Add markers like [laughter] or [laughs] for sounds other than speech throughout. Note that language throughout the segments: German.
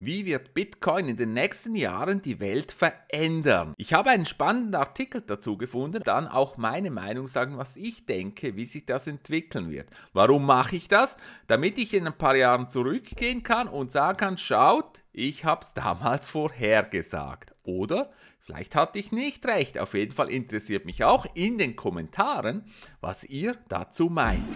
Wie wird Bitcoin in den nächsten Jahren die Welt verändern? Ich habe einen spannenden Artikel dazu gefunden, dann auch meine Meinung sagen, was ich denke, wie sich das entwickeln wird. Warum mache ich das? Damit ich in ein paar Jahren zurückgehen kann und sagen kann, schaut, ich habe es damals vorhergesagt. Oder vielleicht hatte ich nicht recht. Auf jeden Fall interessiert mich auch in den Kommentaren, was ihr dazu meint.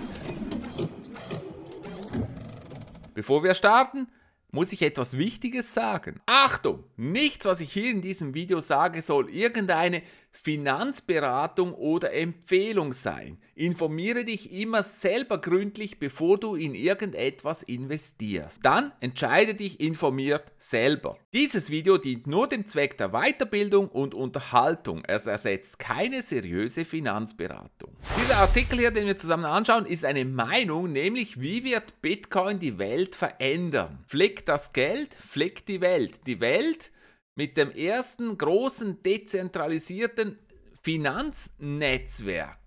Bevor wir starten, muss ich etwas Wichtiges sagen. Achtung, nichts, was ich hier in diesem Video sage, soll irgendeine Finanzberatung oder Empfehlung sein. Informiere dich immer selber gründlich, bevor du in irgendetwas investierst. Dann entscheide dich informiert selber. Dieses Video dient nur dem Zweck der Weiterbildung und Unterhaltung. Es ersetzt keine seriöse Finanzberatung. Dieser Artikel hier, den wir zusammen anschauen, ist eine Meinung, nämlich wie wird Bitcoin die Welt verändern. Flick das Geld, flick die Welt. Die Welt mit dem ersten großen dezentralisierten Finanznetzwerk.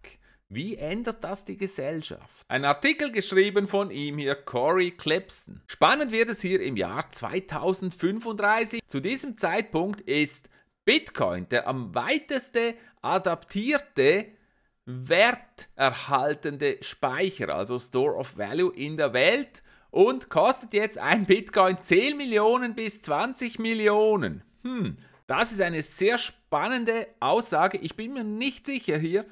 Wie ändert das die Gesellschaft? Ein Artikel geschrieben von ihm hier, Corey Clipson. Spannend wird es hier im Jahr 2035. Zu diesem Zeitpunkt ist Bitcoin der am weiteste adaptierte werterhaltende Speicher, also Store of Value in der Welt und kostet jetzt ein Bitcoin 10 Millionen bis 20 Millionen. Hm, das ist eine sehr spannende Aussage. Ich bin mir nicht sicher hier,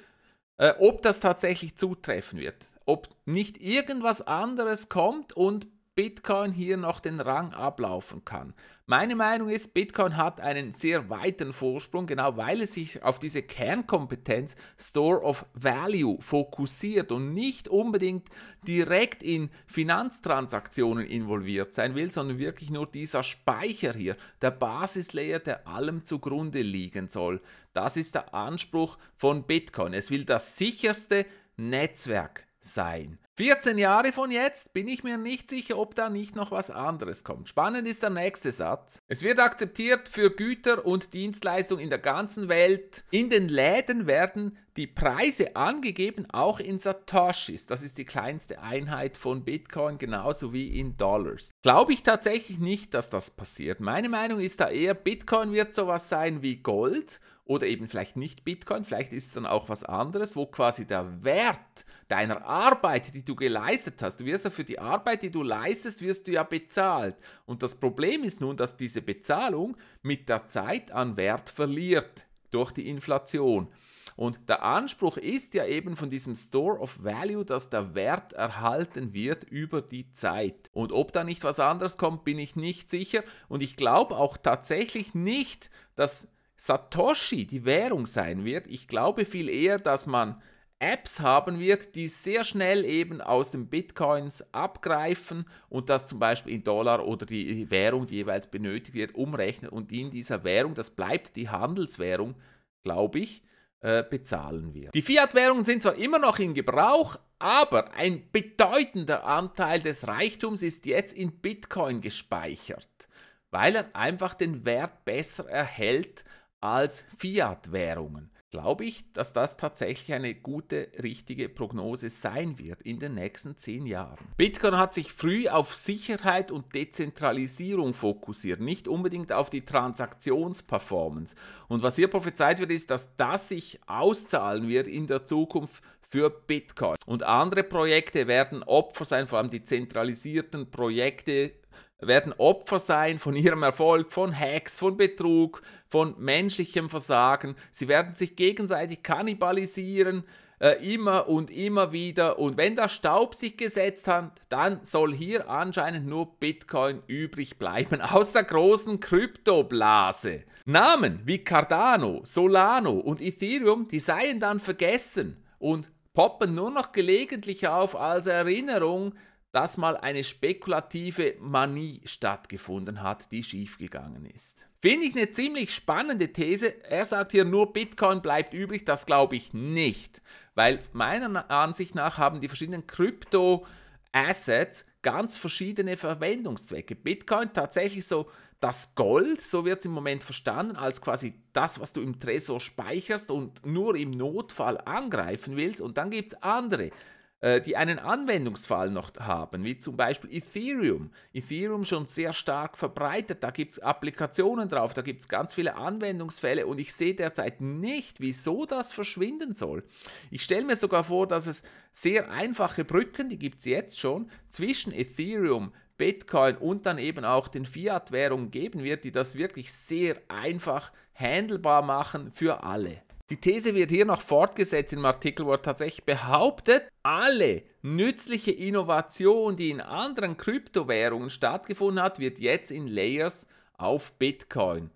äh, ob das tatsächlich zutreffen wird. Ob nicht irgendwas anderes kommt und Bitcoin hier noch den Rang ablaufen kann. Meine Meinung ist, Bitcoin hat einen sehr weiten Vorsprung, genau weil es sich auf diese Kernkompetenz Store of Value fokussiert und nicht unbedingt direkt in Finanztransaktionen involviert sein will, sondern wirklich nur dieser Speicher hier, der Basislayer, der allem zugrunde liegen soll. Das ist der Anspruch von Bitcoin. Es will das sicherste Netzwerk sein. 14 Jahre von jetzt bin ich mir nicht sicher, ob da nicht noch was anderes kommt. Spannend ist der nächste Satz. Es wird akzeptiert für Güter und Dienstleistungen in der ganzen Welt. In den Läden werden die Preise angegeben, auch in Satoshis. Das ist die kleinste Einheit von Bitcoin, genauso wie in Dollars. Glaube ich tatsächlich nicht, dass das passiert. Meine Meinung ist da eher, Bitcoin wird sowas sein wie Gold oder eben vielleicht nicht Bitcoin, vielleicht ist es dann auch was anderes, wo quasi der Wert deiner Arbeit, die du geleistet hast, du wirst ja für die Arbeit, die du leistest, wirst du ja bezahlt. Und das Problem ist nun, dass diese Bezahlung mit der Zeit an Wert verliert durch die Inflation. Und der Anspruch ist ja eben von diesem Store of Value, dass der Wert erhalten wird über die Zeit. Und ob da nicht was anderes kommt, bin ich nicht sicher. Und ich glaube auch tatsächlich nicht, dass Satoshi die Währung sein wird. Ich glaube viel eher, dass man Apps haben wird, die sehr schnell eben aus den Bitcoins abgreifen und das zum Beispiel in Dollar oder die Währung, die jeweils benötigt wird, umrechnen und in dieser Währung, das bleibt die Handelswährung, glaube ich, äh, bezahlen wird. Die Fiat-Währungen sind zwar immer noch in Gebrauch, aber ein bedeutender Anteil des Reichtums ist jetzt in Bitcoin gespeichert, weil er einfach den Wert besser erhält als Fiat-Währungen. Glaube ich, dass das tatsächlich eine gute, richtige Prognose sein wird in den nächsten zehn Jahren. Bitcoin hat sich früh auf Sicherheit und Dezentralisierung fokussiert, nicht unbedingt auf die Transaktionsperformance. Und was hier prophezeit wird, ist, dass das sich auszahlen wird in der Zukunft für Bitcoin. Und andere Projekte werden Opfer sein, vor allem die zentralisierten Projekte werden Opfer sein von ihrem Erfolg, von Hacks, von Betrug, von menschlichem Versagen. Sie werden sich gegenseitig kannibalisieren, äh, immer und immer wieder. Und wenn der Staub sich gesetzt hat, dann soll hier anscheinend nur Bitcoin übrig bleiben [laughs] aus der großen Kryptoblase. Namen wie Cardano, Solano und Ethereum, die seien dann vergessen und poppen nur noch gelegentlich auf als Erinnerung dass mal eine spekulative Manie stattgefunden hat, die schiefgegangen ist. Finde ich eine ziemlich spannende These. Er sagt hier nur Bitcoin bleibt übrig. Das glaube ich nicht, weil meiner Ansicht nach haben die verschiedenen Krypto-Assets ganz verschiedene Verwendungszwecke. Bitcoin tatsächlich so das Gold, so wird es im Moment verstanden, als quasi das, was du im Tresor speicherst und nur im Notfall angreifen willst. Und dann gibt es andere die einen Anwendungsfall noch haben, wie zum Beispiel Ethereum. Ethereum schon sehr stark verbreitet, da gibt es Applikationen drauf, da gibt es ganz viele Anwendungsfälle und ich sehe derzeit nicht, wieso das verschwinden soll. Ich stelle mir sogar vor, dass es sehr einfache Brücken, die gibt es jetzt schon, zwischen Ethereum, Bitcoin und dann eben auch den Fiat-Währungen geben wird, die das wirklich sehr einfach handelbar machen für alle. Die These wird hier noch fortgesetzt im Artikel, wo tatsächlich behauptet, alle nützliche Innovation, die in anderen Kryptowährungen stattgefunden hat, wird jetzt in Layers auf Bitcoin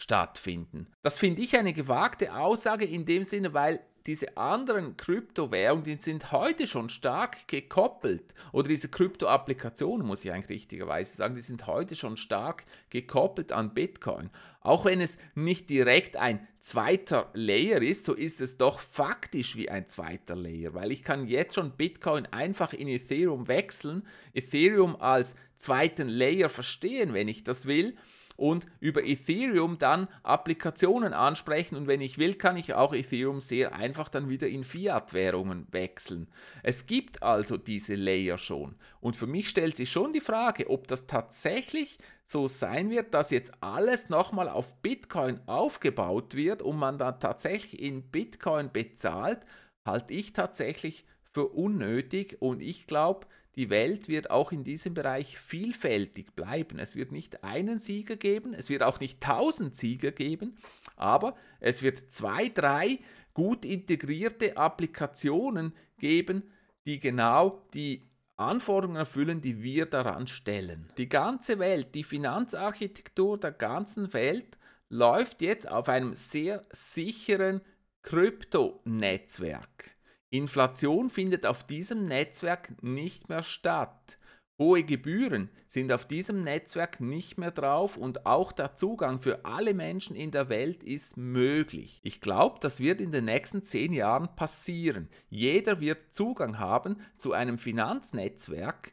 stattfinden. Das finde ich eine gewagte Aussage in dem Sinne, weil diese anderen Kryptowährungen, die sind heute schon stark gekoppelt, oder diese Krypto-Applikationen, muss ich eigentlich richtigerweise sagen, die sind heute schon stark gekoppelt an Bitcoin. Auch wenn es nicht direkt ein zweiter Layer ist, so ist es doch faktisch wie ein zweiter Layer, weil ich kann jetzt schon Bitcoin einfach in Ethereum wechseln, Ethereum als zweiten Layer verstehen, wenn ich das will und über Ethereum dann Applikationen ansprechen. Und wenn ich will, kann ich auch Ethereum sehr einfach dann wieder in Fiat-Währungen wechseln. Es gibt also diese Layer schon. Und für mich stellt sich schon die Frage, ob das tatsächlich so sein wird, dass jetzt alles nochmal auf Bitcoin aufgebaut wird und man dann tatsächlich in Bitcoin bezahlt, halte ich tatsächlich für unnötig. Und ich glaube, die Welt wird auch in diesem Bereich vielfältig bleiben. Es wird nicht einen Sieger geben, es wird auch nicht tausend Sieger geben, aber es wird zwei, drei gut integrierte Applikationen geben, die genau die Anforderungen erfüllen, die wir daran stellen. Die ganze Welt, die Finanzarchitektur der ganzen Welt läuft jetzt auf einem sehr sicheren Kryptonetzwerk. Inflation findet auf diesem Netzwerk nicht mehr statt. Hohe Gebühren sind auf diesem Netzwerk nicht mehr drauf und auch der Zugang für alle Menschen in der Welt ist möglich. Ich glaube, das wird in den nächsten zehn Jahren passieren. Jeder wird Zugang haben zu einem Finanznetzwerk.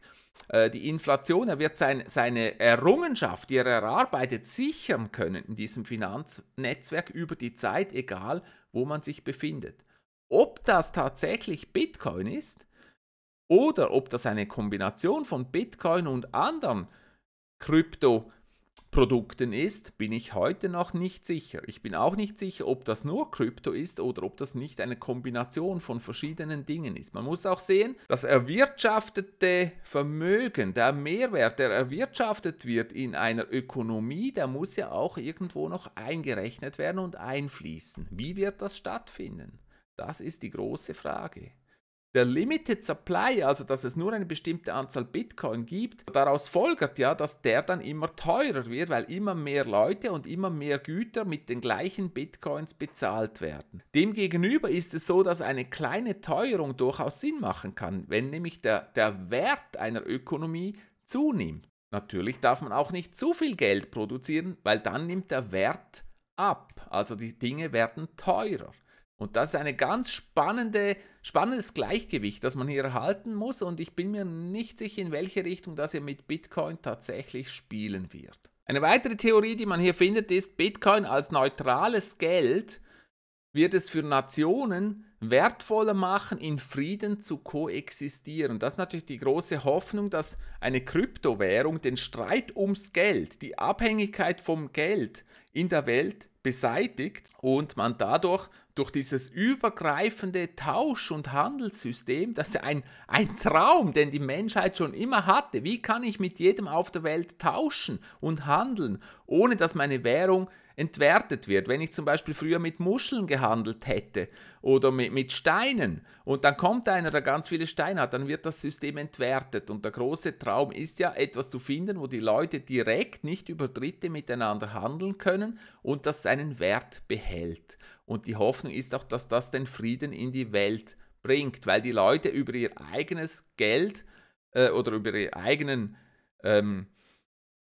Äh, die Inflation, er wird sein, seine Errungenschaft, die er erarbeitet, sichern können in diesem Finanznetzwerk über die Zeit, egal wo man sich befindet. Ob das tatsächlich Bitcoin ist oder ob das eine Kombination von Bitcoin und anderen Kryptoprodukten ist, bin ich heute noch nicht sicher. Ich bin auch nicht sicher, ob das nur Krypto ist oder ob das nicht eine Kombination von verschiedenen Dingen ist. Man muss auch sehen, das erwirtschaftete Vermögen, der Mehrwert, der erwirtschaftet wird in einer Ökonomie, der muss ja auch irgendwo noch eingerechnet werden und einfließen. Wie wird das stattfinden? Das ist die große Frage. Der Limited Supply, also dass es nur eine bestimmte Anzahl Bitcoin gibt, daraus folgert ja, dass der dann immer teurer wird, weil immer mehr Leute und immer mehr Güter mit den gleichen Bitcoins bezahlt werden. Demgegenüber ist es so, dass eine kleine Teuerung durchaus Sinn machen kann, wenn nämlich der, der Wert einer Ökonomie zunimmt. Natürlich darf man auch nicht zu viel Geld produzieren, weil dann nimmt der Wert ab, also die Dinge werden teurer. Und das ist ein ganz spannende, spannendes Gleichgewicht, das man hier erhalten muss. Und ich bin mir nicht sicher, in welche Richtung das hier mit Bitcoin tatsächlich spielen wird. Eine weitere Theorie, die man hier findet, ist, Bitcoin als neutrales Geld wird es für Nationen wertvoller machen, in Frieden zu koexistieren. Das ist natürlich die große Hoffnung, dass eine Kryptowährung den Streit ums Geld, die Abhängigkeit vom Geld in der Welt beseitigt und man dadurch durch dieses übergreifende Tausch- und Handelssystem, das ist ein, ein Traum, den die Menschheit schon immer hatte. Wie kann ich mit jedem auf der Welt tauschen und handeln, ohne dass meine Währung entwertet wird. Wenn ich zum Beispiel früher mit Muscheln gehandelt hätte oder mit, mit Steinen und dann kommt einer, der ganz viele Steine hat, dann wird das System entwertet. Und der große Traum ist ja, etwas zu finden, wo die Leute direkt, nicht über Dritte miteinander handeln können und das seinen Wert behält. Und die Hoffnung ist auch, dass das den Frieden in die Welt bringt, weil die Leute über ihr eigenes Geld äh, oder über ihre eigenen ähm,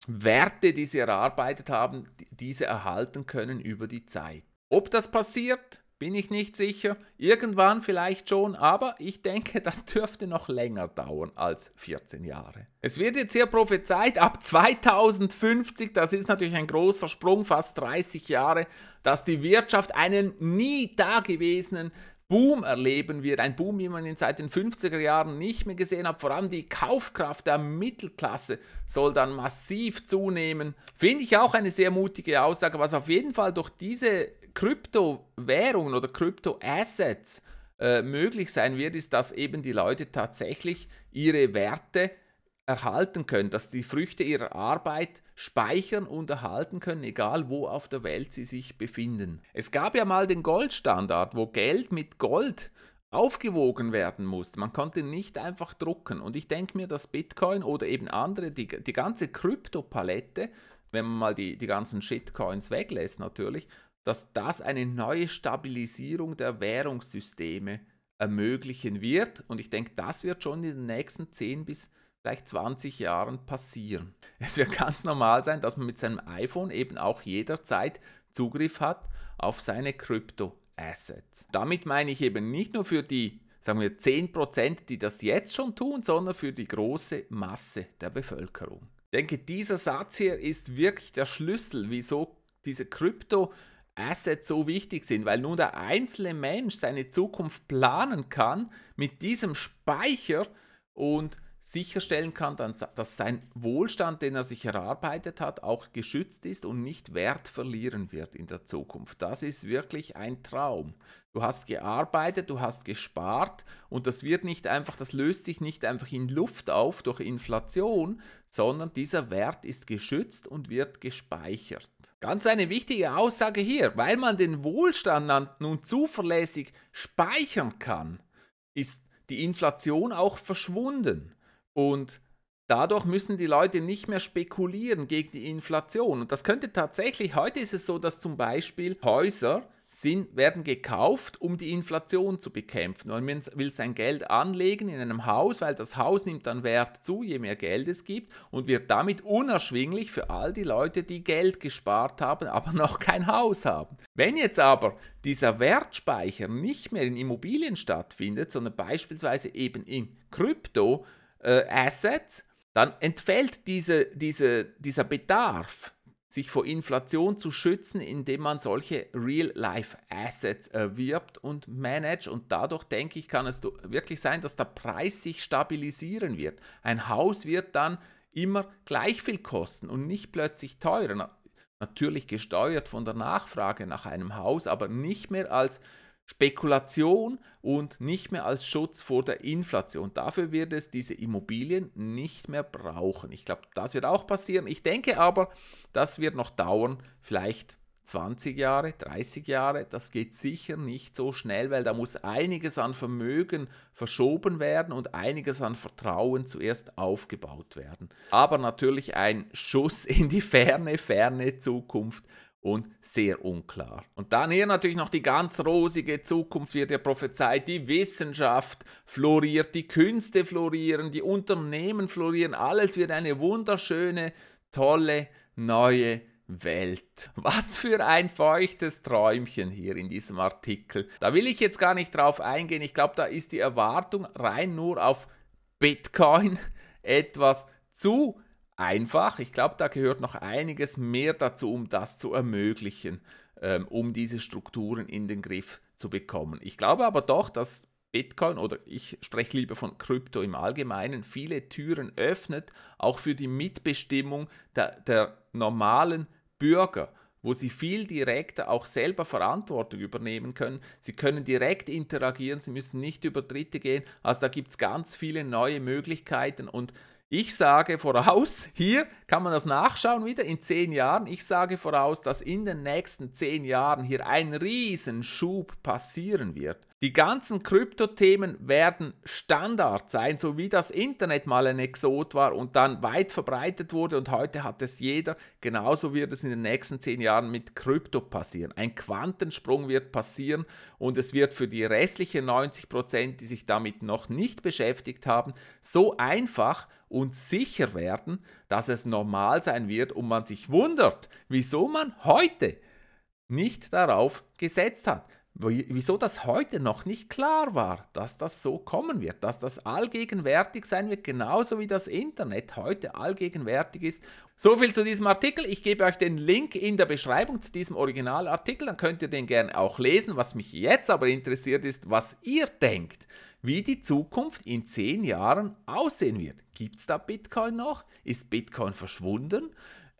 Werte, die sie erarbeitet haben, diese erhalten können über die Zeit. Ob das passiert, bin ich nicht sicher. Irgendwann vielleicht schon, aber ich denke, das dürfte noch länger dauern als 14 Jahre. Es wird jetzt hier prophezeit, ab 2050, das ist natürlich ein großer Sprung, fast 30 Jahre, dass die Wirtschaft einen nie dagewesenen Boom erleben wird, ein Boom, wie man ihn seit den 50er Jahren nicht mehr gesehen hat. Vor allem die Kaufkraft der Mittelklasse soll dann massiv zunehmen. Finde ich auch eine sehr mutige Aussage, was auf jeden Fall durch diese Kryptowährungen oder Kryptoassets äh, möglich sein wird, ist, dass eben die Leute tatsächlich ihre Werte erhalten können, dass die Früchte ihrer Arbeit speichern und erhalten können, egal wo auf der Welt sie sich befinden. Es gab ja mal den Goldstandard, wo Geld mit Gold aufgewogen werden musste. Man konnte nicht einfach drucken. Und ich denke mir, dass Bitcoin oder eben andere, die, die ganze Kryptopalette, wenn man mal die, die ganzen Shitcoins weglässt natürlich, dass das eine neue Stabilisierung der Währungssysteme ermöglichen wird. Und ich denke, das wird schon in den nächsten 10 bis vielleicht 20 Jahren passieren. Es wird ganz normal sein, dass man mit seinem iPhone eben auch jederzeit Zugriff hat auf seine Krypto-Assets. Damit meine ich eben nicht nur für die sagen wir 10%, die das jetzt schon tun, sondern für die große Masse der Bevölkerung. Ich denke, dieser Satz hier ist wirklich der Schlüssel, wieso diese Krypto-Assets so wichtig sind, weil nun der einzelne Mensch seine Zukunft planen kann mit diesem Speicher und sicherstellen kann, dass sein Wohlstand, den er sich erarbeitet hat, auch geschützt ist und nicht Wert verlieren wird in der Zukunft. Das ist wirklich ein Traum. Du hast gearbeitet, du hast gespart und das wird nicht einfach, das löst sich nicht einfach in Luft auf durch Inflation, sondern dieser Wert ist geschützt und wird gespeichert. Ganz eine wichtige Aussage hier, weil man den Wohlstand nun zuverlässig speichern kann, ist die Inflation auch verschwunden. Und dadurch müssen die Leute nicht mehr spekulieren gegen die Inflation. Und das könnte tatsächlich, heute ist es so, dass zum Beispiel Häuser sind, werden gekauft, um die Inflation zu bekämpfen. Man will sein Geld anlegen in einem Haus, weil das Haus nimmt dann Wert zu, je mehr Geld es gibt und wird damit unerschwinglich für all die Leute, die Geld gespart haben, aber [laughs] noch kein Haus haben. Wenn jetzt aber dieser Wertspeicher nicht mehr in Immobilien stattfindet, sondern beispielsweise eben in Krypto, äh, Assets, dann entfällt diese, diese, dieser Bedarf, sich vor Inflation zu schützen, indem man solche Real-Life-Assets erwirbt und managt. Und dadurch, denke ich, kann es wirklich sein, dass der Preis sich stabilisieren wird. Ein Haus wird dann immer gleich viel kosten und nicht plötzlich teurer. Natürlich gesteuert von der Nachfrage nach einem Haus, aber nicht mehr als Spekulation und nicht mehr als Schutz vor der Inflation. Dafür wird es diese Immobilien nicht mehr brauchen. Ich glaube, das wird auch passieren. Ich denke aber, das wird noch dauern, vielleicht 20 Jahre, 30 Jahre. Das geht sicher nicht so schnell, weil da muss einiges an Vermögen verschoben werden und einiges an Vertrauen zuerst aufgebaut werden. Aber natürlich ein Schuss in die ferne, ferne Zukunft und sehr unklar. Und dann hier natürlich noch die ganz rosige Zukunft wird ja prophezeit, die Wissenschaft floriert, die Künste florieren, die Unternehmen florieren, alles wird eine wunderschöne, tolle, neue Welt. Was für ein feuchtes Träumchen hier in diesem Artikel. Da will ich jetzt gar nicht drauf eingehen. Ich glaube, da ist die Erwartung rein nur auf Bitcoin [laughs] etwas zu einfach. Ich glaube, da gehört noch einiges mehr dazu, um das zu ermöglichen, ähm, um diese Strukturen in den Griff zu bekommen. Ich glaube aber doch, dass Bitcoin oder ich spreche lieber von Krypto im Allgemeinen, viele Türen öffnet, auch für die Mitbestimmung der, der normalen Bürger wo sie viel direkter auch selber Verantwortung übernehmen können. Sie können direkt interagieren, sie müssen nicht über Dritte gehen. Also da gibt es ganz viele neue Möglichkeiten und ich sage voraus, [laughs] hier kann man das nachschauen wieder in zehn Jahren. Ich sage voraus, dass in den nächsten zehn Jahren hier ein Riesenschub passieren wird. Die ganzen Kryptothemen werden Standard sein, so wie das Internet mal ein Exot war und dann weit verbreitet wurde und heute hat es jeder. Genauso wird es in den nächsten zehn Jahren mit Krypto passieren. Ein Quantensprung wird passieren und es wird für die restlichen 90 Prozent, die sich damit noch nicht beschäftigt haben, so einfach und sicher werden, dass es normal sein wird und man sich wundert, wieso man heute nicht darauf gesetzt hat. Wieso das heute noch nicht klar war, dass das so kommen wird, dass das allgegenwärtig sein wird, genauso wie das Internet heute allgegenwärtig ist. So viel zu diesem Artikel. Ich gebe euch den Link in der Beschreibung zu diesem Originalartikel, dann könnt ihr den gerne auch lesen. Was mich jetzt aber interessiert ist, was ihr denkt, wie die Zukunft in zehn Jahren aussehen wird. Gibt es da Bitcoin noch? Ist Bitcoin verschwunden?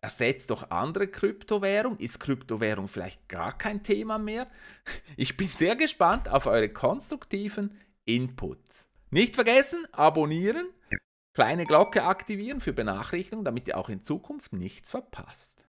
Ersetzt doch andere Kryptowährung? Ist Kryptowährung vielleicht gar kein Thema mehr? [laughs] Ich bin sehr gespannt auf eure konstruktiven Inputs. Nicht vergessen, abonnieren, kleine Glocke aktivieren für Benachrichtigungen, damit ihr auch in Zukunft nichts verpasst.